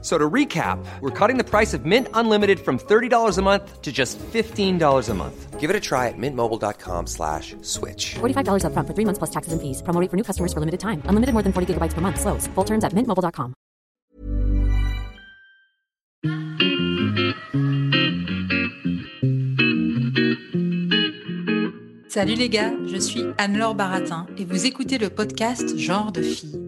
So to recap, we're cutting the price of Mint Unlimited from $30 a month to just $15 a month. Give it a try at mintmobile.com slash switch. $45 upfront for three months plus taxes and fees. Promo rate for new customers for limited time. Unlimited more than 40 gigabytes per month. Slows. Full terms at mintmobile.com. Salut les gars, je suis Anne-Laure Baratin et vous écoutez le podcast Genre de fille.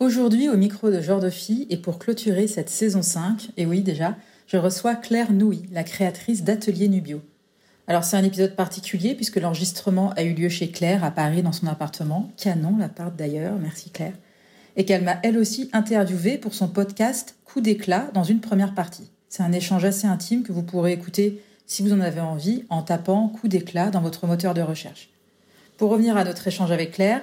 Aujourd'hui, au micro de Genre de Fille, et pour clôturer cette saison 5, et oui déjà, je reçois Claire Nouy, la créatrice d'Atelier Nubio. Alors c'est un épisode particulier puisque l'enregistrement a eu lieu chez Claire à Paris dans son appartement, canon l'appart d'ailleurs, merci Claire, et qu'elle m'a elle aussi interviewée pour son podcast Coup d'éclat dans une première partie. C'est un échange assez intime que vous pourrez écouter si vous en avez envie en tapant Coup d'éclat dans votre moteur de recherche. Pour revenir à notre échange avec Claire,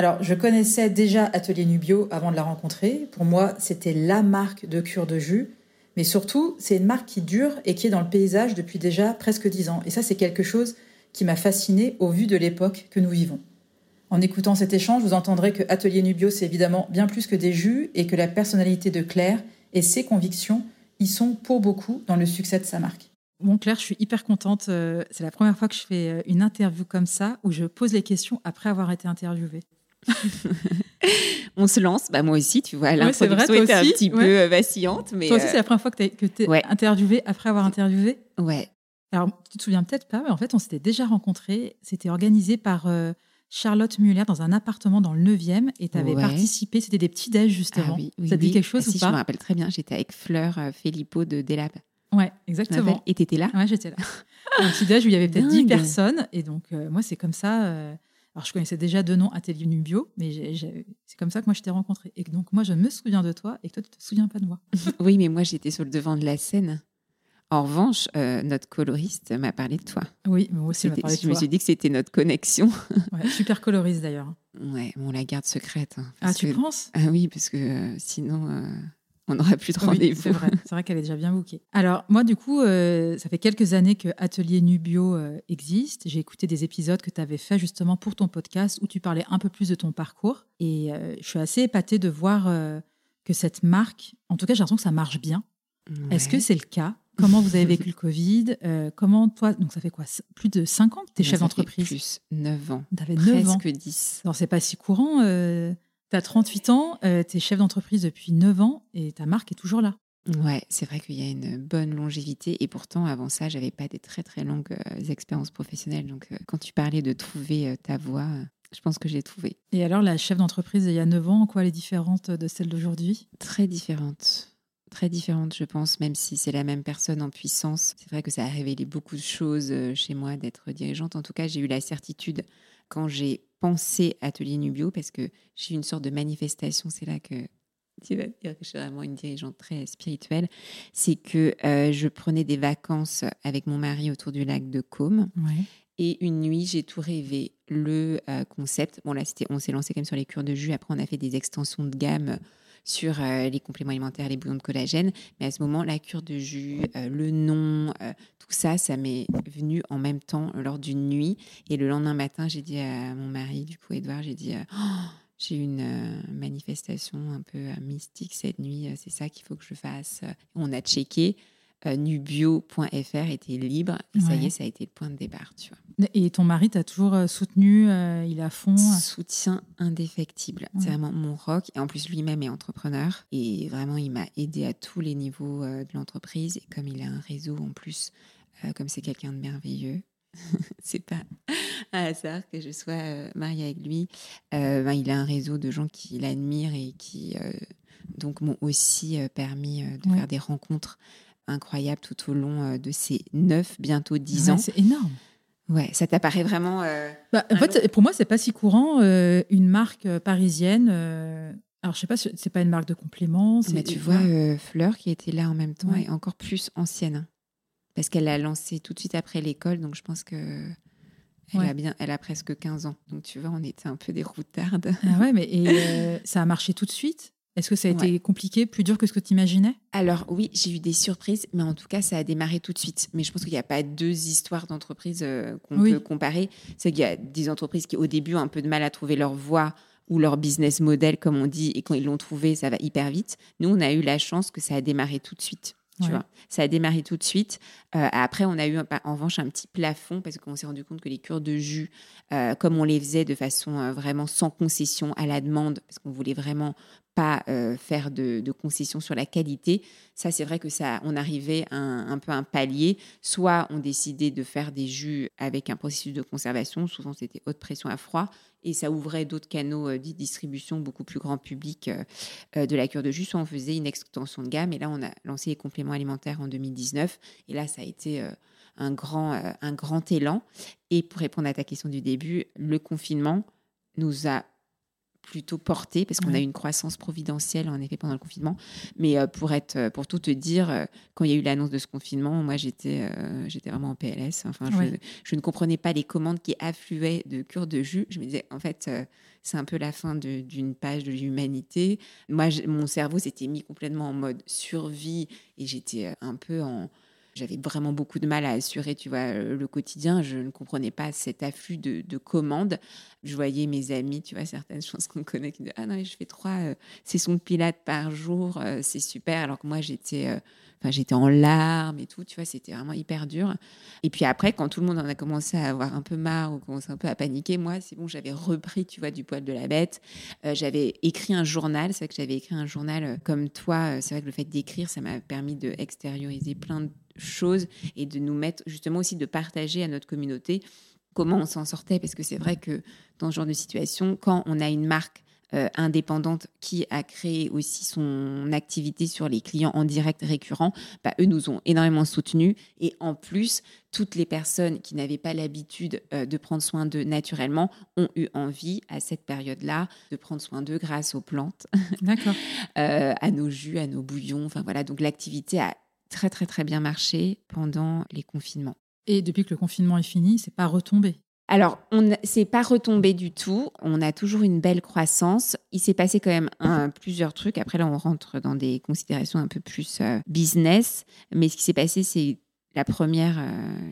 alors je connaissais déjà Atelier Nubio avant de la rencontrer. Pour moi, c'était la marque de cure de jus. Mais surtout, c'est une marque qui dure et qui est dans le paysage depuis déjà presque dix ans. Et ça, c'est quelque chose qui m'a fasciné au vu de l'époque que nous vivons. En écoutant cet échange, vous entendrez que Atelier Nubio, c'est évidemment bien plus que des jus et que la personnalité de Claire et ses convictions y sont pour beaucoup dans le succès de sa marque. Bon, Claire, je suis hyper contente. Euh, c'est la première fois que je fais euh, une interview comme ça, où je pose les questions après avoir été interviewée. on se lance. Bah, moi aussi, tu vois, l'introduction était un petit peu euh, vacillante. Mais toi aussi, c'est la première fois que tu es, ouais. interviewée après avoir interviewé? Ouais. Alors, tu te souviens peut-être pas, mais en fait, on s'était déjà rencontrés. C'était organisé par Charlotte Muller dans un appartement dans le 9e et tu avais participé. C'était des petits déj, justement. Ah, oui, Ça dit quelque chose ah, ou si, pas Je me rappelle très bien. J'étais avec Fleur Filippo de Delab. Ouais, exactement. Et tu étais là? Ouais, j'étais là. un petit déj où il y avait peut-être 10 personnes. Et donc, euh, moi, c'est comme ça. Euh, alors, je connaissais déjà deux noms Atelier Nubio, mais c'est comme ça que moi, je t'ai rencontré. Et donc, moi, je me souviens de toi et que toi, tu te souviens pas de moi. oui, mais moi, j'étais sur le devant de la scène. En revanche, euh, notre coloriste m'a parlé de toi. Oui, moi aussi, m'a parlé de je me suis dit que c'était notre connexion. Ouais, super coloriste d'ailleurs. Ouais, on la garde secrète. Hein, ah, tu penses? Ah oui, parce que sinon, on n'aura plus de rendez-vous. c'est vrai, c'est vrai qu'elle est déjà bien bookée. Alors moi, du coup, euh, ça fait quelques années que Atelier Nubio euh, existe. J'ai écouté des épisodes que tu avais fait justement pour ton podcast où tu parlais un peu plus de ton parcours. Et euh, je suis assez épatée de voir que cette marque, en tout cas, j'ai l'impression que ça marche bien. Est-ce que c'est le cas? Comment vous avez vécu le Covid? Comment toi, donc ça fait quoi? Plus de 5 ans que tu es chef d'entreprise? Plus 9 ans. Tu avais 9 ans. Presque 10. Alors c'est pas si courant tu as 38 ans, euh, tu es chef d'entreprise depuis 9 ans et ta marque est toujours là. Ouais, c'est vrai qu'il y a une bonne longévité et pourtant avant ça, j'avais pas des très très longues euh, expériences professionnelles. Donc euh, quand tu parlais de trouver ta voie, je pense que j'ai trouvé. Et alors la chef d'entreprise il y a 9 ans, en quoi elle est différente de celle d'aujourd'hui? Très différente. Très différente, je pense, même si c'est la même personne en puissance. C'est vrai que ça a révélé beaucoup de choses chez moi d'être dirigeante. En tout cas, j'ai eu la certitude quand j'ai pensé Atelier Nubio, parce que j'ai une sorte de manifestation, c'est là que tu vas dire que je suis vraiment une dirigeante très spirituelle, c'est que euh, je prenais des vacances avec mon mari autour du lac de Côme. Et une nuit, j'ai tout rêvé. Le euh, concept, bon là, on s'est lancé quand même sur les cures de jus. Après, on a fait des extensions de gamme sur euh, les compléments alimentaires, les bouillons de collagène. Mais à ce moment, la cure de jus, euh, le nom, euh, tout ça, ça m'est venu en même temps lors d'une nuit. Et le lendemain matin, j'ai dit à mon mari, du coup, Edouard, j'ai dit. Oh, j'ai eu une manifestation un peu mystique cette nuit, c'est ça qu'il faut que je fasse. On a checké, euh, nubio.fr était libre. Et ça y est, ça a été le point de départ. Tu vois. Et ton mari t'a toujours euh, soutenu euh, Il a fond Soutien indéfectible. C'est vraiment mon rock. Et en plus, lui-même est entrepreneur. Et vraiment, il m'a aidé à tous les niveaux de l'entreprise. Et comme il a un réseau en plus, comme c'est quelqu'un de merveilleux, c'est pas un hasard que je sois mariée avec lui. Ben, il a un réseau de gens qui l'admirent et qui donc m'ont aussi permis de faire des rencontres incroyable tout au long euh, de ces 9, bientôt 10 Ouais, ans. C'est énorme. Ouais, ça t'apparaît vraiment. euh, Bah, en fait, pour moi, c'est pas si courant euh, une marque parisienne. euh, alors, je sais pas, c'est pas une marque de compléments. c'est- Mais tu vois, Fleur, qui était là en même temps, Ouais. est encore plus ancienne. hein. Parce qu'elle l'a lancé tout de suite après l'école, donc je pense que. Elle, Ouais. a bien, elle a presque 15 ans. Donc tu vois, on était un peu des routardes. Ah ouais, mais et, ça a marché tout de suite? Est-ce que ça a été Ouais. compliqué, plus dur que ce que tu imaginais Alors oui, j'ai eu des surprises, mais en tout cas, ça a démarré tout de suite. Mais je pense qu'il n'y a pas deux histoires d'entreprises euh, qu'on Oui. peut comparer. C'est qu'il y a des entreprises qui, au début, ont un peu de mal à trouver leur voie ou leur business model, comme on dit, et quand ils l'ont trouvé, ça va hyper vite. Nous, on a eu la chance que ça a démarré tout de suite. Tu Ouais. vois, ça a démarré tout de suite. Euh, après, on a eu un- en revanche un petit plafond parce qu'on s'est rendu compte que les cures de jus, euh, comme on les faisait de façon euh, vraiment sans concession à la demande, parce qu'on voulait vraiment pas euh, faire de, concessions sur la qualité, ça c'est vrai que ça, on arrivait à un, un peu un palier. Soit on décidait de faire des jus avec un processus de conservation, souvent c'était haute pression à froid, et ça ouvrait d'autres canaux euh, de distribution beaucoup plus grand public euh, euh, de la cure de jus. Soit on faisait une extension de gamme, et là on a lancé les compléments alimentaires en 2019, et là ça a été un grand, un grand élan. Et pour répondre à ta question du début, le confinement nous a plutôt porté parce qu'on a eu une croissance providentielle en effet pendant le confinement. Mais euh, pour être, euh, pour tout te dire, euh, quand il y a eu l'annonce de ce confinement, moi j'étais, euh, j'étais vraiment en PLS. Enfin, je, Ouais. je ne comprenais pas les commandes qui affluaient de cure de jus. Je me disais, en fait, c'est un peu la fin d'une page de l'humanité. Moi, mon cerveau s'était mis complètement en mode survie et j'étais un peu en j'avais vraiment beaucoup de mal à assurer, tu vois, le quotidien. Je ne comprenais pas cet afflux de, de commandes. Je voyais mes amis, tu vois, certaines choses qu'on connaît qui disaient Ah non, je fais trois euh, sessions de pilates par jour, euh, c'est super. Alors que moi, j'étais. euh, j'étais en larmes et tout, tu vois, c'était vraiment hyper dur. Et puis après, quand tout le monde en a commencé à avoir un peu marre ou commencé un peu à paniquer, moi, c'est bon, j'avais repris, tu vois, du poil de la bête. Euh, j'avais écrit un journal, c'est vrai que j'avais écrit un journal euh, comme toi. C'est vrai que le fait d'écrire, ça m'a permis de extérioriser plein de choses et de nous mettre, justement aussi de partager à notre communauté comment on s'en sortait. Parce que c'est vrai que dans ce genre de situation, quand on a une marque euh, indépendante qui a créé aussi son activité sur les clients en direct récurrents, bah, eux nous ont énormément soutenus. Et en plus, toutes les personnes qui n'avaient pas l'habitude euh, de prendre soin d'eux naturellement ont eu envie à cette période-là de prendre soin d'eux grâce aux plantes, D'accord. euh, à nos jus, à nos bouillons. Enfin voilà, donc l'activité a très très très bien marché pendant les confinements. Et depuis que le confinement est fini, c'est pas retombé. Alors, on s'est pas retombé du tout. On a toujours une belle croissance. Il s'est passé quand même un- plusieurs trucs. Après, là, on rentre dans des considérations un peu plus euh, business. Mais ce qui s'est passé, c'est la première euh,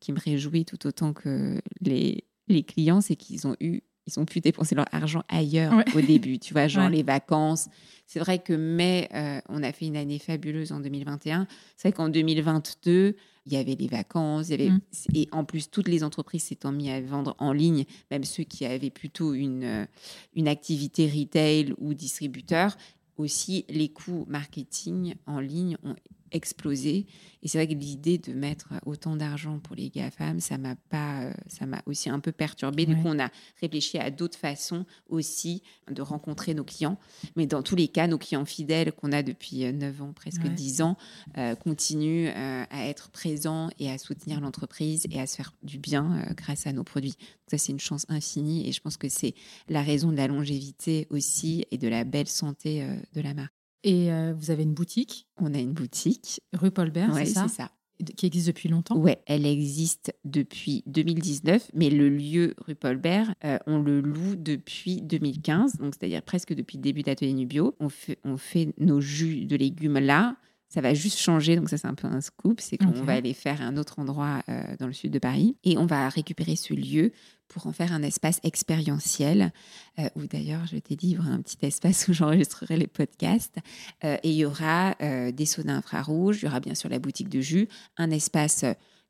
qui me réjouit tout autant que les, les clients, c'est qu'ils ont eu, ils ont pu dépenser leur argent ailleurs Ouais. au début. Tu vois, genre Ouais. les vacances. C'est vrai que mai, euh, on a fait une année fabuleuse en 2021. C'est vrai qu'en 2022, il y avait les vacances, il y avait Mm. et en plus toutes les entreprises s'étant mis à vendre en ligne, même ceux qui avaient plutôt une euh, une activité retail ou distributeur, aussi les coûts marketing en ligne ont explosé. Et c'est vrai que l'idée de mettre autant d'argent pour les GAFAM, ça m'a pas, euh, ça m'a aussi un peu perturbé. Du Ouais. coup, on a réfléchi à d'autres façons aussi de rencontrer nos clients. Mais dans tous les cas, nos clients fidèles qu'on a depuis euh, 9 ans, presque Ouais. 10 ans, euh, continuent euh, à être présents et à soutenir l'entreprise et à se faire du bien euh, grâce à nos produits. Donc ça, c'est une chance infinie et je pense que c'est la raison de la longévité aussi et de la belle santé euh, de la marque. Et euh, vous avez une boutique, On a une boutique, rue Paulbert, Ouais, c'est ça, c'est ça. Qui existe depuis longtemps Ouais, elle existe depuis 2019, mais le lieu rue Paulbert, euh, on le loue depuis 2015, donc c'est-à-dire presque depuis le début d'Atelier Nubio. On fait, on fait nos jus de légumes là. Ça va juste changer, donc ça c'est un peu un scoop, c'est qu'on va aller faire un autre endroit euh, dans le sud de Paris et on va récupérer ce lieu pour en faire un espace expérientiel, euh, où d'ailleurs je t'ai dit, il y aura un petit espace où j'enregistrerai les podcasts, Euh, et il y aura euh, des saunas infrarouges, il y aura bien sûr la boutique de jus, un espace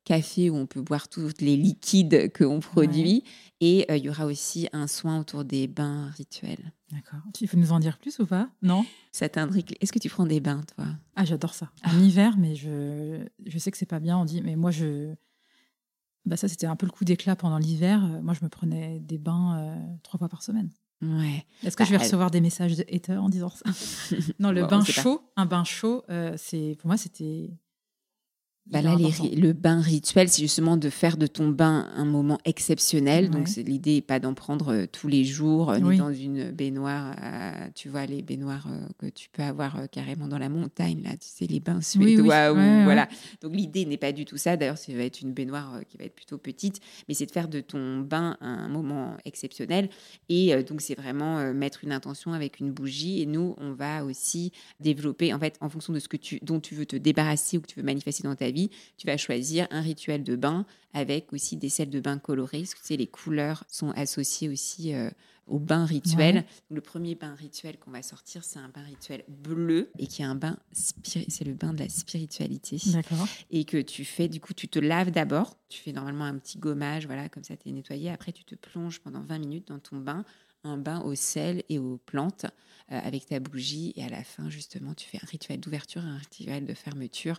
café où on peut boire tous les liquides qu'on produit, et euh, il y aura aussi un soin autour des bains rituels. D'accord. Tu peux nous en dire plus ou pas? Non? Ça t'intrigue Est-ce que tu prends des bains, toi? Ah, j'adore ça. En hiver, mais je, je sais que c'est pas bien. On dit, mais moi, je. Bah, ça, c'était un peu le coup d'éclat pendant l'hiver. Euh, Moi, je me prenais des bains euh, trois fois par semaine. Ouais. Est-ce que je vais Bah, recevoir des messages de haters en disant ça? Non, le Bon, bain pas. chaud, un bain chaud, euh, c'est pour moi, c'était Bah là, les le bain rituel, c'est justement de faire de ton bain un moment exceptionnel. Donc, Ouais. l'idée n'est pas d'en prendre euh, tous les jours, euh, ni dans une baignoire. euh, tu vois, les baignoires que tu peux avoir carrément dans la montagne, là, tu sais, les bains Oui, oui, suédois. ou- ouais, ouais. voilà. Donc, l'idée n'est pas du tout ça. D'ailleurs, ça va être une baignoire qui va être plutôt petite, mais c'est de faire de ton bain un moment exceptionnel. Et donc, c'est vraiment mettre une intention avec une bougie. Et nous, on va aussi développer, en fait, en fonction de ce que tu, dont tu veux te débarrasser ou que tu veux manifester dans ta vie, tu vas choisir un rituel de bain avec aussi des sels de bain colorés. Parce que tu sais, les couleurs sont associées aussi euh, au bain rituel. Ouais. Le premier bain rituel qu'on va sortir, c'est un bain rituel bleu et qui est un bain, c'est le bain de la spiritualité D'accord. et que tu fais, du coup, tu te laves d'abord. Tu fais normalement un petit gommage, voilà, comme ça, tu es nettoyé. Après, tu te plonges pendant 20 minutes dans ton bain, un bain au sel et aux plantes euh, avec ta bougie. Et à la fin, justement, tu fais un rituel d'ouverture et un rituel de fermeture,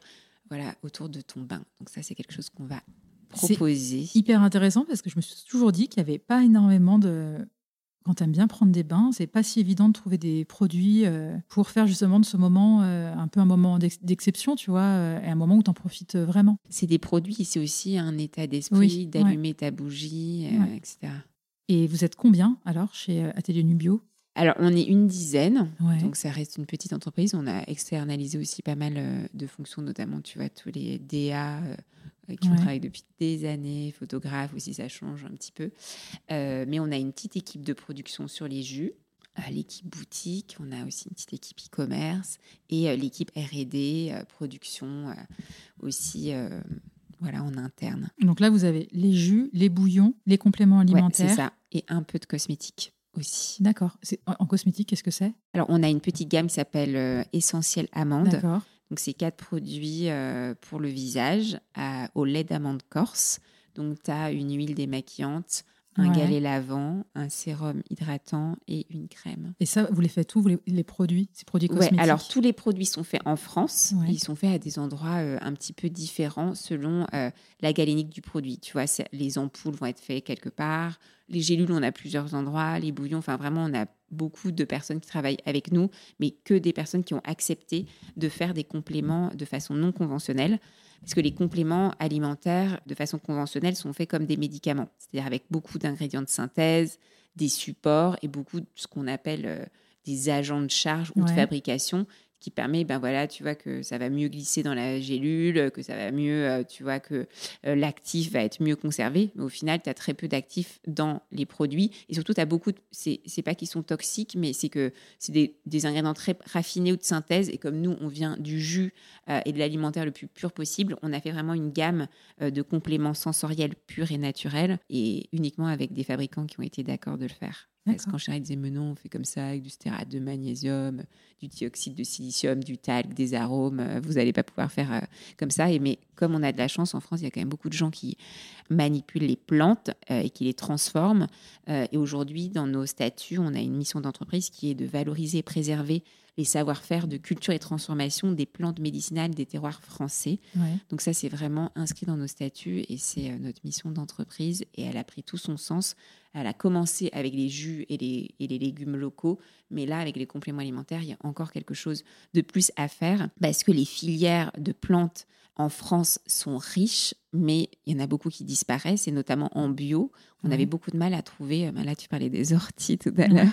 voilà, autour de ton bain. Donc, ça, c'est quelque chose qu'on va C'est proposer. Hyper intéressant parce que je me suis toujours dit qu'il n'y avait pas énormément de. Quand tu aimes bien prendre des bains, c'est pas si évident de trouver des produits euh, pour faire justement de ce moment euh, un peu un moment d'ex- d'exception, tu vois, euh, et un moment où tu en profites vraiment. C'est des produits, c'est aussi un état d'esprit, Oui, d'allumer ta bougie, euh, etc. Et vous êtes combien alors chez Atelier Nubio? Alors, on est une dizaine. Ouais. Donc ça reste une petite entreprise. On a externalisé aussi pas mal euh, de fonctions, notamment tu vois tous les DA euh, avec qui on Ouais. travaille depuis des années, photographes aussi, ça change un petit peu. Euh, mais on a une petite équipe de production sur les jus, euh, l'équipe boutique, on a aussi une petite équipe e-commerce et euh, l'équipe R&D, euh, production euh, aussi, euh, voilà, en interne. Donc là, vous avez les jus, les bouillons, les compléments Ouais, alimentaires. c'est ça. Et un peu de cosmétiques aussi. D'accord. En en cosmétique, qu'est-ce que c'est? Alors, on a une petite gamme qui s'appelle euh, Essentiel Amande. D'accord. Donc, c'est quatre produits euh, pour le visage à- au lait d'amande corse. Donc, tu as une huile démaquillante, un Ouais. galet lavant, un sérum hydratant et une crème. Et ça, vous les faites où, vous les, les produits, ces produits Ouais, cosmétiques alors tous les produits sont faits en France. Ouais. Ils sont faits à des endroits euh, un petit peu différents selon euh, la galénique du produit. Tu vois, les ampoules vont être faites quelque part. Les gélules, on a plusieurs endroits. Les bouillons, enfin vraiment, on a beaucoup de personnes qui travaillent avec nous, mais que des personnes qui ont accepté de faire des compléments de façon non conventionnelle. Parce que les compléments alimentaires, de façon conventionnelle, sont faits comme des médicaments, c'est-à-dire avec beaucoup d'ingrédients de synthèse, des supports et beaucoup de ce qu'on appelle euh, des agents de charge ou de fabrication qui permet, ben voilà, tu vois que ça va mieux glisser dans la gélule, que ça va mieux, euh, tu vois que euh, l'actif va être mieux conservé. Mais au final, tu as très peu d'actifs dans les produits. Et surtout, tu as beaucoup, de, c'est pas qu'ils sont toxiques, mais c'est que c'est des, ingrédients très raffinés ou de synthèse. Et comme nous, on vient du jus euh, et de l'alimentaire le plus pur possible, on a fait vraiment une gamme de compléments sensoriels purs et naturels et uniquement avec des fabricants qui ont été d'accord de le faire. Parce qu'en général, ils disaient, mais non, on fait comme ça, avec du stérate de magnésium, du dioxyde de silicium, du talc, des arômes, euh, vous n'allez pas pouvoir faire euh, comme ça. Et mais comme on a de la chance, en France, il y a quand même beaucoup de gens qui manipulent les plantes euh, et qui les transforment. Euh, et aujourd'hui, dans nos statuts, on a une mission d'entreprise qui est de valoriser et préserver les savoir-faire de culture et transformation des plantes médicinales des terroirs français. Ouais. Donc ça, c'est vraiment inscrit dans nos statuts et c'est euh, notre mission d'entreprise et elle a pris tout son sens. Elle a commencé avec les jus et les, et les légumes locaux, mais là, avec les compléments alimentaires, il y a encore quelque chose de plus à faire parce que les filières de plantes en France sont riches, mais il y en a beaucoup qui disparaissent, et notamment en bio. On avait beaucoup de mal à trouver, euh, là tu parlais des orties tout à l'heure,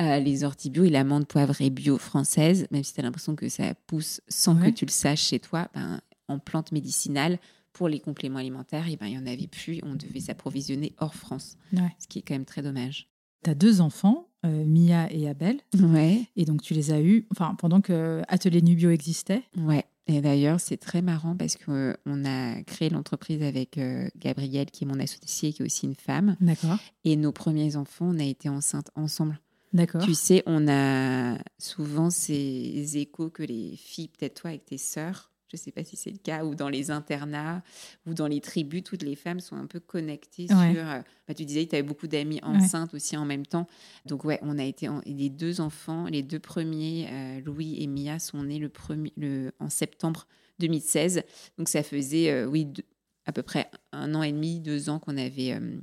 Euh, les orties bio et l'amande poivrée bio française, même si tu as l'impression que ça pousse sans Ouais. que tu le saches chez toi, ben, en plantes médicinales, pour les compléments alimentaires, et ben, il n'y en avait plus, on devait s'approvisionner hors France, Ouais. ce qui est quand même très dommage. Tu as deux enfants, euh, Mia et Abel, Ouais. et donc tu les as eus enfin, pendant que Atelier Nubio existait. Ouais. Et d'ailleurs, c'est très marrant parce qu'on a créé l'entreprise avec euh, Gabrielle, qui est mon associée, qui est aussi une femme. D'accord. Et nos premiers enfants, on a été enceintes ensemble. D'accord. Tu sais, on a souvent ces échos que les filles, peut-être toi avec tes sœurs, je ne sais pas si c'est le cas, ou dans les internats, ou dans les tribus, toutes les femmes sont un peu connectées Ouais. sur... euh, bah, tu disais que tu avais beaucoup d'amis enceintes aussi en même temps. Donc ouais, on a été... en- les deux enfants, les deux premiers, euh, Louis et Mia, sont nés le premier, le, en septembre 2016. Donc ça faisait, euh, oui, deux- à peu près un an et demi, deux ans qu'on avait euh,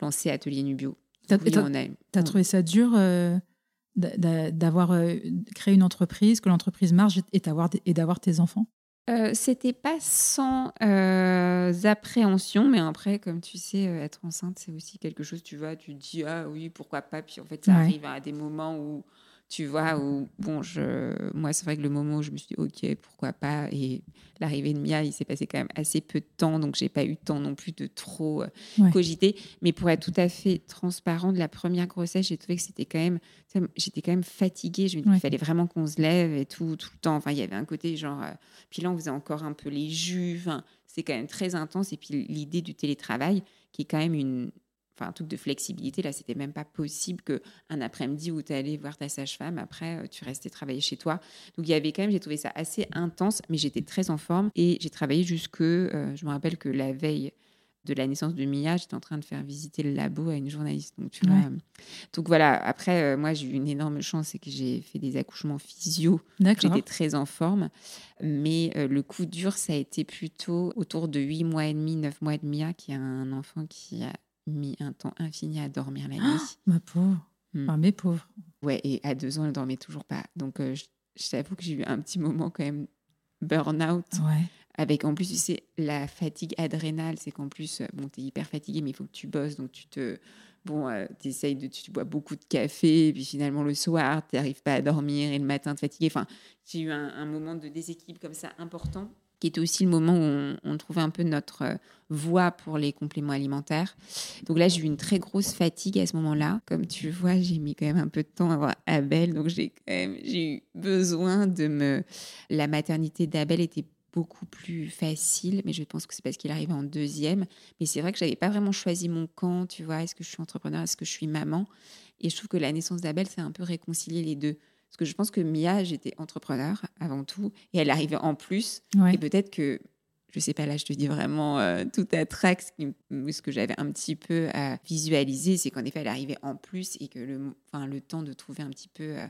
lancé Atelier Nubio. T'as- Oui, as on- trouvé ça dur euh, d'a- d'a- d'avoir euh, créé une entreprise, que l'entreprise marche et d'avoir tes enfants? Euh, C'était pas sans appréhension, mais après, comme tu sais, être enceinte, c'est aussi quelque chose, tu vois, tu te dis, ah oui, pourquoi pas. Puis en fait, ça Ouais. arrive à des moments où, tu vois, où, bon, je, moi, c'est vrai que le moment où je me suis dit, ok, pourquoi pas. Et l'arrivée de Mia, il s'est passé quand même assez peu de temps, donc j'ai pas eu le temps non plus de trop euh, Ouais. cogiter. Mais pour être tout à fait transparent, de la première grossesse, j'ai trouvé que c'était quand même, j'étais quand même fatiguée. Je me dis Ouais. qu'il fallait vraiment qu'on se lève et tout, tout le temps. Enfin, il y avait un côté genre, euh, puis là, on faisait encore un peu les jus. Enfin, c'est quand même très intense. Et puis l'idée du télétravail, qui est quand même une, enfin, un truc de flexibilité. Là, c'était même pas possible que un après-midi où tu allais voir ta sage-femme, après, euh, tu restais travailler chez toi. Donc, il y avait quand même, j'ai trouvé ça assez intense, mais j'étais très en forme et j'ai travaillé jusque, euh, je me rappelle que la veille de la naissance de Mia, j'étais en train de faire visiter le labo à une journaliste. Donc, tu Ouais. vois, euh, donc voilà, après, euh, moi, j'ai eu une énorme chance, c'est que j'ai fait des accouchements physio. J'étais très en forme, mais euh, le coup dur, ça a été plutôt autour de 8 mois et demi, 9 mois de Mia, qui a un enfant qui a mis un temps infini à dormir la nuit. Ma pauvre. Enfin, mes pauvres. Ouais, et à deux ans, elle dormait toujours pas. Donc, euh, je, je t'avoue que j'ai eu un petit moment quand même burn-out, Ouais. avec en plus, tu sais, la fatigue adrénale, c'est qu'en plus, euh, bon, tu es hyper fatigué, mais il faut que tu bosses, donc tu te... Bon, tu essayes de... Tu bois beaucoup de café, et puis finalement, le soir, tu n'arrives pas à dormir, et le matin, tu es fatigué. Enfin, j'ai eu un, un moment de déséquilibre comme ça important, qui était aussi le moment où on, trouvait un peu notre euh, voie pour les compléments alimentaires. Donc là, j'ai eu une très grosse fatigue à ce moment-là. Comme tu vois, j'ai mis quand même un peu de temps à avoir Abel, donc j'ai quand même eu besoin de me. La maternité d'Abel était beaucoup plus facile, mais je pense que c'est parce qu'il arrivait en deuxième. Mais c'est vrai que j'avais pas vraiment choisi mon camp, tu vois. Est-ce que je suis entrepreneur, est-ce que je suis maman? Et je trouve que la naissance d'Abel, c'est un peu réconcilier les deux. Parce que je pense que Mia, j'étais entrepreneur avant tout, et elle arrivait en plus. Ouais. Et peut-être que, je sais pas, là, je te dis vraiment euh, tout à trac, ce, qui- ce que j'avais un petit peu à visualiser, c'est qu'en effet, elle arrivait en plus et que le, enfin, le temps de trouver un petit peu euh,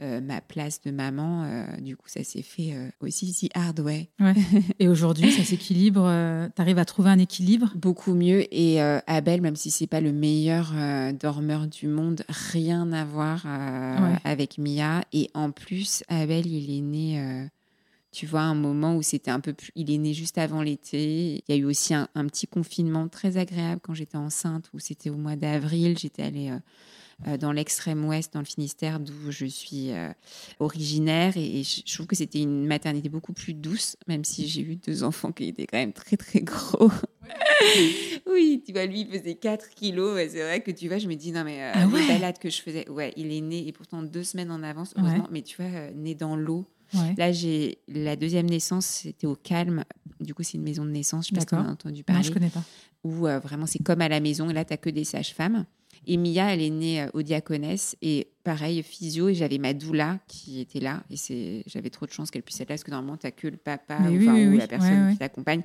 euh, ma place de maman, euh, du coup, ça s'est fait euh, aussi si hard, ouais. Ouais. Et aujourd'hui, ça s'équilibre. tu arrives à trouver un équilibre? Beaucoup mieux. Et Abel, même si c'est pas le meilleur dormeur du monde, rien à voir Ouais. avec Mia. Et en plus, Abel, il est né, tu vois, un moment où c'était un peu plus. Il est né juste avant l'été. Il y a eu aussi un, un petit confinement très agréable quand j'étais enceinte, où c'était au mois d'avril. J'étais allée. euh, dans l'extrême ouest, dans le Finistère, d'où je suis euh, originaire. Et, je trouve que c'était une maternité beaucoup plus douce, même si j'ai eu deux enfants qui étaient quand même très, très gros. oui, tu vois, lui, il faisait 4 kilos. C'est vrai que tu vois, je me dis, non, mais euh, Ah ouais les balades que je faisais, ouais, il est né, et pourtant deux semaines en avance, heureusement, Ouais. mais tu vois, euh, né dans l'eau. Ouais. Là, j'ai la deuxième naissance, c'était au calme. Du coup, c'est une maison de naissance, je sais pas si tu as entendu parler je connais pas. où euh, vraiment c'est comme à la maison. Et là, tu n'as que des sages-femmes. Et Mia, elle est née euh, au Diaconesse. Et pareil, physio. Et j'avais ma doula qui était là. Et c'est, j'avais trop de chance qu'elle puisse être là. Parce que normalement, tu n'as que le papa ou, oui, enfin, oui, ou oui. la personne qui t'accompagne.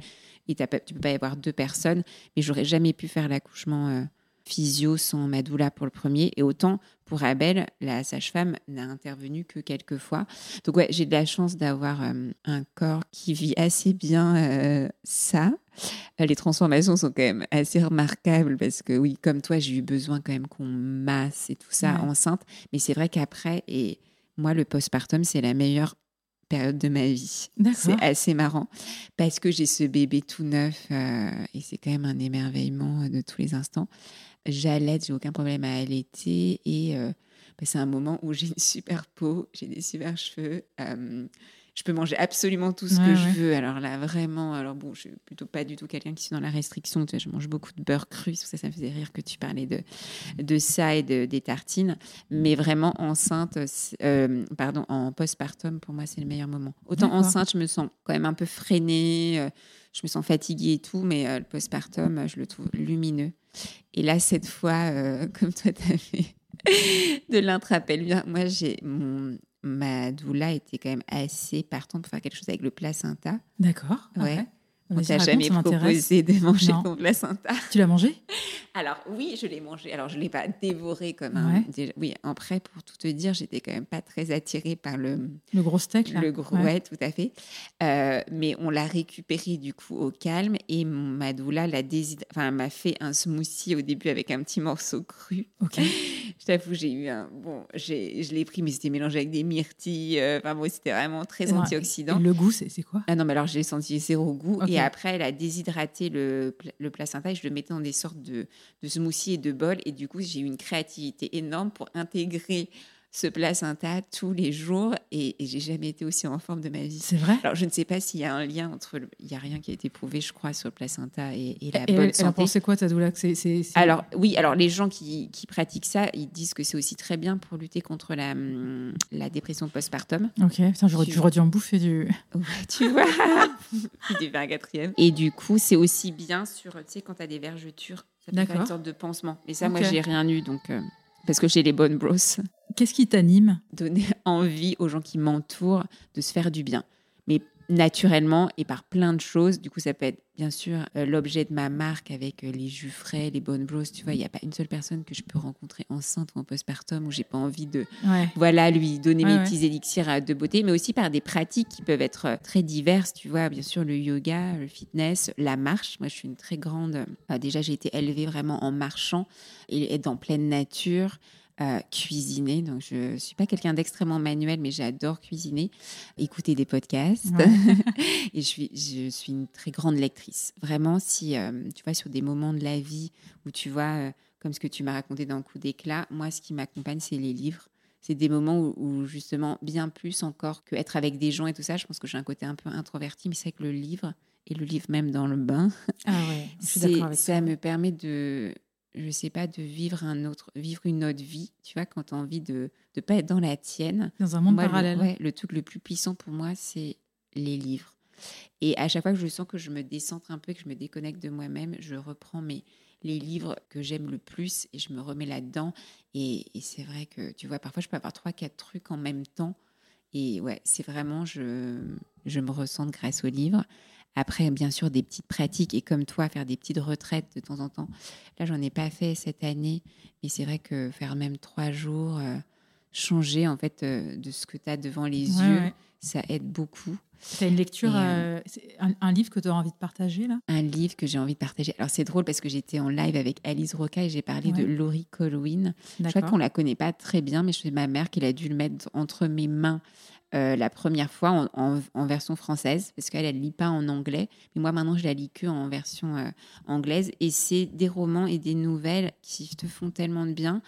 Et tu peux pas y avoir deux personnes. Mais j'aurais jamais pu faire l'accouchement euh, physio sans ma doula pour le premier. Et autant pour Abel, la sage-femme n'a intervenu que quelques fois. Donc ouais, j'ai de la chance d'avoir euh, un corps qui vit assez bien euh, ça. Euh, Les transformations sont quand même assez remarquables parce que oui, comme toi, j'ai eu besoin quand même qu'on masse et tout ça Ouais. enceinte. Mais c'est vrai qu'après, et moi, le postpartum, c'est la meilleure période de ma vie. D'accord. C'est assez marrant parce que j'ai ce bébé tout neuf euh, et c'est quand même un émerveillement de tous les instants. J'allaite, j'ai aucun problème à allaiter et euh, bah, c'est un moment où j'ai une super peau, j'ai des super cheveux. euh, je peux manger absolument tout ce Ouais, que je veux. Alors là, vraiment, alors bon, je suis plutôt pas du tout quelqu'un qui suis dans la restriction. Tu vois, je mange beaucoup de beurre cru. Ça, ça me faisait rire que tu parlais de, de ça et de, des tartines. Mais vraiment, enceinte, euh, pardon, en postpartum, pour moi, c'est le meilleur moment. Autant enceinte, je me sens quand même un peu freinée, euh, je me sens fatiguée et tout, mais euh, le postpartum, euh, je le trouve lumineux. Et là, cette fois, euh, comme toi, tu as fait de l'intrapelvien, moi, j'ai mon. Ma doula était quand même assez partante pour faire quelque chose avec le placenta. D'accord. Ouais. On t'a jamais proposé de manger Non. ton placenta. Tu l'as mangé? Alors oui, je l'ai mangé. Alors je l'ai pas dévoré comme un. Ouais. déjà- Oui, après pour tout te dire, j'étais quand même pas très attirée par le Le gros steak, là le gros. Ouais, tout à fait. Euh, mais on l'a récupéré du coup au calme et mon Madoula l'a désid... enfin m'a fait un smoothie au début avec un petit morceau cru. Ok. je t'avoue, j'ai eu un. Bon, je l'ai pris, mais c'était mélangé avec des myrtilles. euh, Enfin, bon, c'était vraiment très antioxydant. Le goût, c'est quoi? Ah non, mais alors j'ai senti zéro goût. Et après, elle a déshydraté le, le placenta et je le mettais dans des sortes de, de smoothies et de bols. Et du coup, j'ai eu une créativité énorme pour intégrer ce placenta tous les jours. Et, et j'ai jamais été aussi en forme de ma vie. C'est vrai? Alors, je ne sais pas s'il y a un lien entre. le- Il n'y a rien qui a été prouvé, je crois, sur le placenta et, et la Et bonne santé. pensait quoi, ta doula c'est- c'est- c'est- Alors oui, alors les gens qui, qui pratiquent ça, ils disent que c'est aussi très bien pour lutter contre la, hum, la dépression postpartum. Ok, putain, j'aurais Tu- j'aurais dû en bouffer du. Ouais, tu vois, un quatrième. Et du coup, c'est aussi bien sur, tu sais, quand tu as des vergetures, ça peut faire D'accord. une sorte de pansement. Mais ça, Ok. moi, j'ai rien eu, donc euh, parce que j'ai les bonnes brosses. Qu'est-ce qui t'anime? Donner envie aux gens qui m'entourent de se faire du bien, mais naturellement et par plein de choses. Du coup, ça peut être bien sûr euh, l'objet de ma marque avec euh, les jus frais, les bonnes brosses. Tu vois, il n'y a pas une seule personne que je peux rencontrer enceinte ou en postpartum où j'ai pas envie de Ouais. voilà, lui donner Ouais, mes ouais. petits élixirs euh, de beauté, mais aussi par des pratiques qui peuvent être très diverses. Tu vois, bien sûr, le yoga, le fitness, la marche. Moi, je suis une très grande. euh, déjà, j'ai été élevée vraiment en marchant et être en pleine nature. Euh, cuisiner, donc je suis pas quelqu'un d'extrêmement manuel, mais j'adore cuisiner, écouter des podcasts, et je suis, je suis une très grande lectrice. Vraiment, si euh, tu vois sur des moments de la vie où tu vois, euh, comme ce que tu m'as raconté dans Coup d'éclat, moi, ce qui m'accompagne, c'est les livres. C'est des moments où, où, justement, bien plus encore que être avec des gens et tout ça, je pense que j'ai un côté un peu introverti, mais c'est vrai que le livre, et le livre même dans le bain, Ah ouais, je suis c'est- d'accord avec ça toi. me permet de, je sais pas, de vivre un autre, vivre une autre vie, tu vois, quand tu as envie de ne pas être dans la tienne. Dans un monde Moi, le- parallèle. ouais, le truc le plus puissant pour moi, c'est les livres. Et à chaque fois que je sens que je me décentre un peu, que je me déconnecte de moi-même, je reprends mes, les livres que j'aime le plus et je me remets là-dedans. Et, et c'est vrai que, tu vois, parfois je peux avoir trois, quatre trucs en même temps. Et ouais, c'est vraiment, je, je me ressens grâce aux livres. Après, bien sûr, des petites pratiques et comme toi, faire des petites retraites de temps en temps. Là, j'en ai pas fait cette année, mais c'est vrai que faire même trois jours, euh, changer en fait euh, de ce que tu as devant les Ouais, yeux, ouais. ça aide beaucoup. T'as une lecture, euh, un, un livre que tu as envie de partager là? Un livre que j'ai envie de partager. Alors, c'est drôle parce que j'étais en live avec Alice Roca et j'ai parlé de. Laurie Colwyn. Je crois qu'on la connaît pas très bien, mais c'est ma mère qui a dû le mettre entre mes mains euh, la première fois en, version française, parce qu'elle, elle lit pas en anglais. Mais moi, maintenant, je la lis que en version euh, anglaise. Et c'est des romans et des nouvelles qui te font tellement de bien.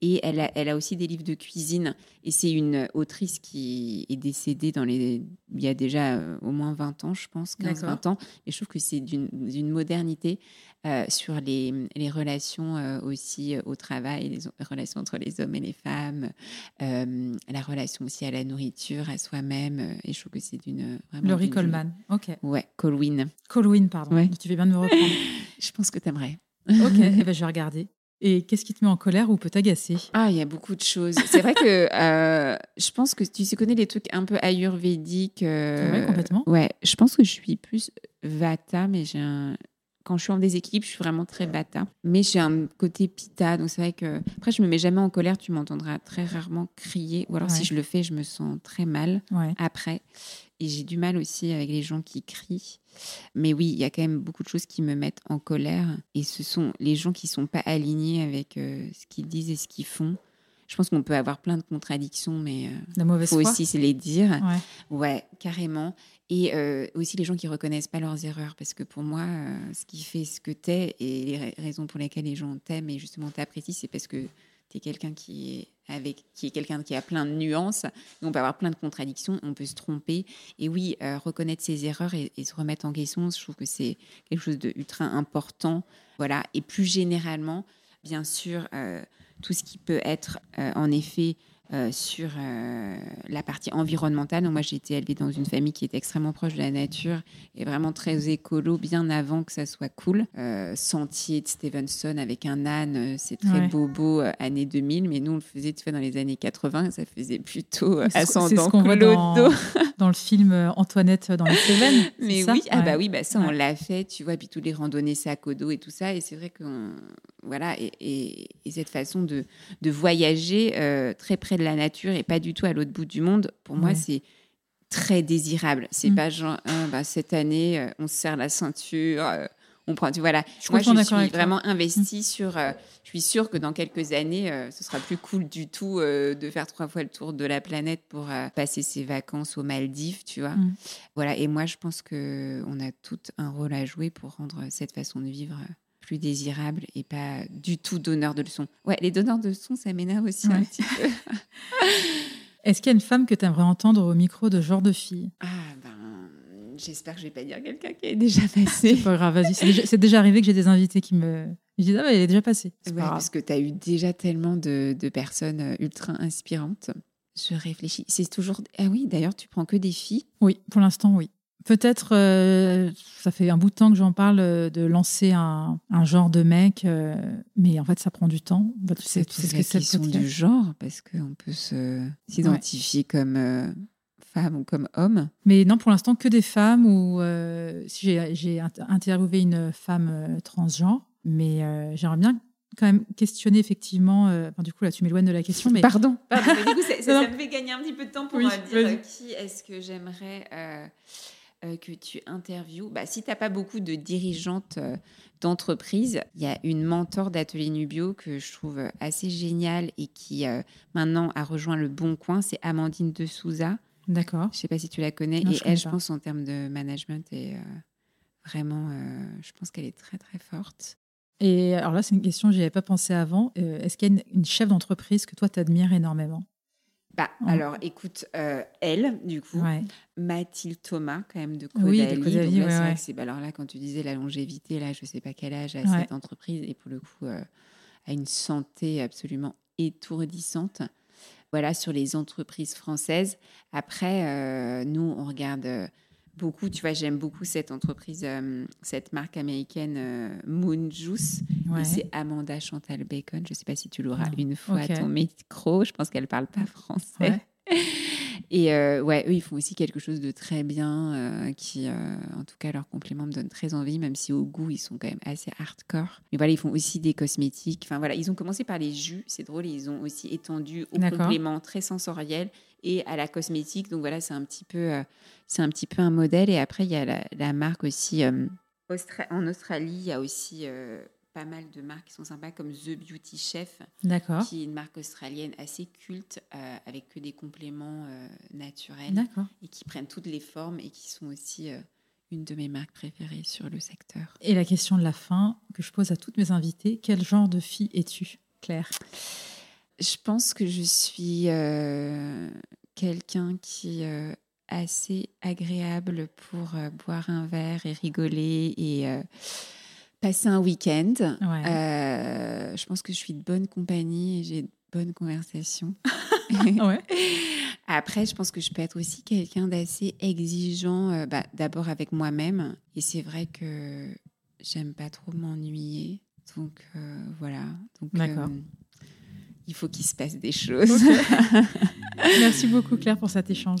Et elle a aussi des livres de cuisine. Et c'est une autrice qui est décédée dans les, il y a déjà euh, au moins 20 ans, je pense, 15-20 ans. Et je trouve que c'est d'une modernité euh, sur les, les relations euh, aussi au travail, les relations entre les hommes et les femmes, euh, la relation aussi à la nourriture, à soi-même. et je trouve que c'est d'une. Laurie Coleman. Ok. Ouais, Colwyn. Colwyn, pardon. Ouais. Tu viens de me reprendre. Je pense que t'aimerais. ok, eh ben, je vais regarder. Et qu'est-ce qui te met en colère ou peut t'agacer? Ah, il y a beaucoup de choses. C'est vrai que euh, je pense que tu connais les trucs un peu ayurvédiques. euh, Ouais, complètement. Ouais, je pense que je suis plus vata, mais j'ai un. Quand je suis en déséquilibre, je suis vraiment très vata. Mais j'ai un côté pitta, donc c'est vrai que. Après, je me mets jamais en colère, tu m'entendras très rarement crier. Ou alors, Ouais. si je le fais, je me sens très mal Ouais. après. Et j'ai du mal aussi avec les gens qui crient. Mais oui, il y a quand même beaucoup de choses qui me mettent en colère. Et ce sont les gens qui sont pas alignés avec euh, ce qu'ils disent et ce qu'ils font. Je pense qu'on peut avoir plein de contradictions, mais La il faut foi aussi se les dire. Ouais. Ouais, carrément. Et euh, aussi les gens qui reconnaissent pas leurs erreurs. Parce que pour moi, euh, ce qui fait ce que t'es et les ra- raisons pour lesquelles les gens t'aiment et justement t'apprécient, c'est parce que tu es quelqu'un qui est avec qui est quelqu'un qui a plein de nuances. On peut avoir plein de contradictions, on peut se tromper. Et oui, euh, reconnaître ses erreurs et, se remettre en question, je trouve que c'est quelque chose de ultra important. Voilà. Et plus généralement, bien sûr, euh, tout ce qui peut être euh, en effet sur euh, la partie environnementale. Donc, moi, j'ai été élevée dans une famille qui est extrêmement proche de la nature et vraiment très écolo, bien avant que ça soit cool. Euh, Sentier de Stevenson avec un âne, euh, c'est très Ouais. bobo, euh, année 2000, mais nous, on le faisait tu vois, dans les années 80, ça faisait plutôt euh, ascendant ce dans, dans le film euh, Antoinette dans les Cévennes. Mais oui, ah Ouais. bah oui, bah ça on Ouais. l'a fait, tu vois, puis tous les randonnées sac au dos et tout ça, et c'est vrai que voilà, et, et- et cette façon de, de voyager euh, très près de la nature et pas du tout à l'autre bout du monde, pour moi c'est très désirable. C'est Mm. pas genre Ah, bah, cette année euh, on se serre la ceinture, euh, on prend. Tu voilà. Je Moi, je suis avec toi. vraiment investie sur. euh, je suis sûre que dans quelques années, ce sera plus cool du tout de faire trois fois le tour de la planète pour passer ses vacances aux Maldives, tu vois. Mm. Voilà. Et moi, je pense que on a tout un rôle à jouer pour rendre cette façon de vivre plus désirable et pas du tout donneur de leçons. Ouais, les donneurs de leçons, ça m'énerve aussi un petit peu. Est-ce qu'il y a une femme que tu aimerais entendre au micro de genre de fille? Ah ben, j'espère que je vais pas dire quelqu'un qui est déjà passé. C'est pas grave, vas-y. C'est déjà, arrivé que j'ai des invités qui me. Je dis, ah, mais elle est déjà passée. C'est Ouais, parce que tu as eu déjà tellement de, de personnes euh, ultra inspirantes. Je réfléchis. C'est toujours. Ah oui, d'ailleurs, tu prends que des filles? Oui, pour l'instant, oui. Peut-être, euh, ça fait un bout de temps que j'en parle euh, de lancer un, un genre de mec, euh, mais en fait, ça prend du temps. Bah, tu sais, tu sais ce que c'est question du genre, parce qu'on peut se s'identifier comme euh, femme ou comme homme. Mais non, pour l'instant, que des femmes ou euh, si j'ai- j'ai int- interviewé une femme euh, transgenre, mais euh, j'aimerais bien quand même questionner effectivement. euh, enfin, du coup, là, tu m'éloignes de la question, mais Pardon. Pardon, mais du coup, ça, ça- Non, ça me fait gagner un petit peu de temps pour Oui, dire qui est-ce que j'aimerais euh, que tu interviewes. Bah, si tu n'as pas beaucoup de dirigeantes euh, d'entreprise, il y a une mentor d'Atelier Nubio que je trouve assez géniale et qui euh, maintenant a rejoint le Bon Coin, c'est Amandine de Souza. d'accord. Je ne sais pas si tu la connais. Non, et je elle, je pense, en termes de management, est euh, vraiment, euh, je pense qu'elle est très, très forte. Et alors là, c'est une question que n'y avais pas pensé avant. Euh, Est-ce qu'il y a une, une chef d'entreprise que toi, tu admires énormément? Bah, Oh. alors, écoute, euh, elle, du coup, Ouais. Mathilde Thomas, quand même, de Oui, Caudalie. de Caudalie, Donc là, ouais, bah, alors là, quand tu disais la longévité, là, je sais pas quel âge a Ouais. cette entreprise, et pour le coup, euh, a une santé absolument étourdissante. Voilà, sur les entreprises françaises. Après, euh, nous, on regarde euh, beaucoup, tu vois, j'aime beaucoup cette entreprise, euh, cette marque américaine euh, Moon Juice. Ouais. C'est Amanda Chantal Bacon. Je ne sais pas si tu l'auras une fois à ton micro. Je pense qu'elle parle pas français. Ouais. Et euh, ouais, eux, ils font aussi quelque chose de très bien, euh, qui, euh, en tout cas, leur complément me donne très envie, même si au goût, ils sont quand même assez hardcore. Mais voilà, ils font aussi des cosmétiques. Enfin voilà, ils ont commencé par les jus, c'est drôle, ils ont aussi étendu au complément très sensoriel et à la cosmétique. Donc voilà, c'est un petit peu, c'est un petit peu un modèle. Et après, il y a la, la marque aussi. Austra- en Australie, il y a aussi pas mal de marques qui sont sympas, comme The Beauty Chef, qui est une marque australienne assez culte, euh, avec que des compléments euh, naturels et qui prennent toutes les formes et qui sont aussi euh, une de mes marques préférées sur le secteur. Et la question de la fin que je pose à toutes mes invitées quel genre de fille es-tu, Claire? Je pense que je suis euh, quelqu'un qui est assez agréable pour euh, boire un verre et rigoler et euh, passer un week-end. Ouais. Euh, je pense que je suis de bonne compagnie et j'ai de bonnes conversations. Ouais. Après, je pense que je peux être aussi quelqu'un d'assez exigeant, euh, bah, d'abord avec moi-même. Et c'est vrai que j'aime pas trop m'ennuyer. Donc euh, voilà. D'accord. il faut qu'il se passe des choses. Merci beaucoup, Claire, pour cet échange.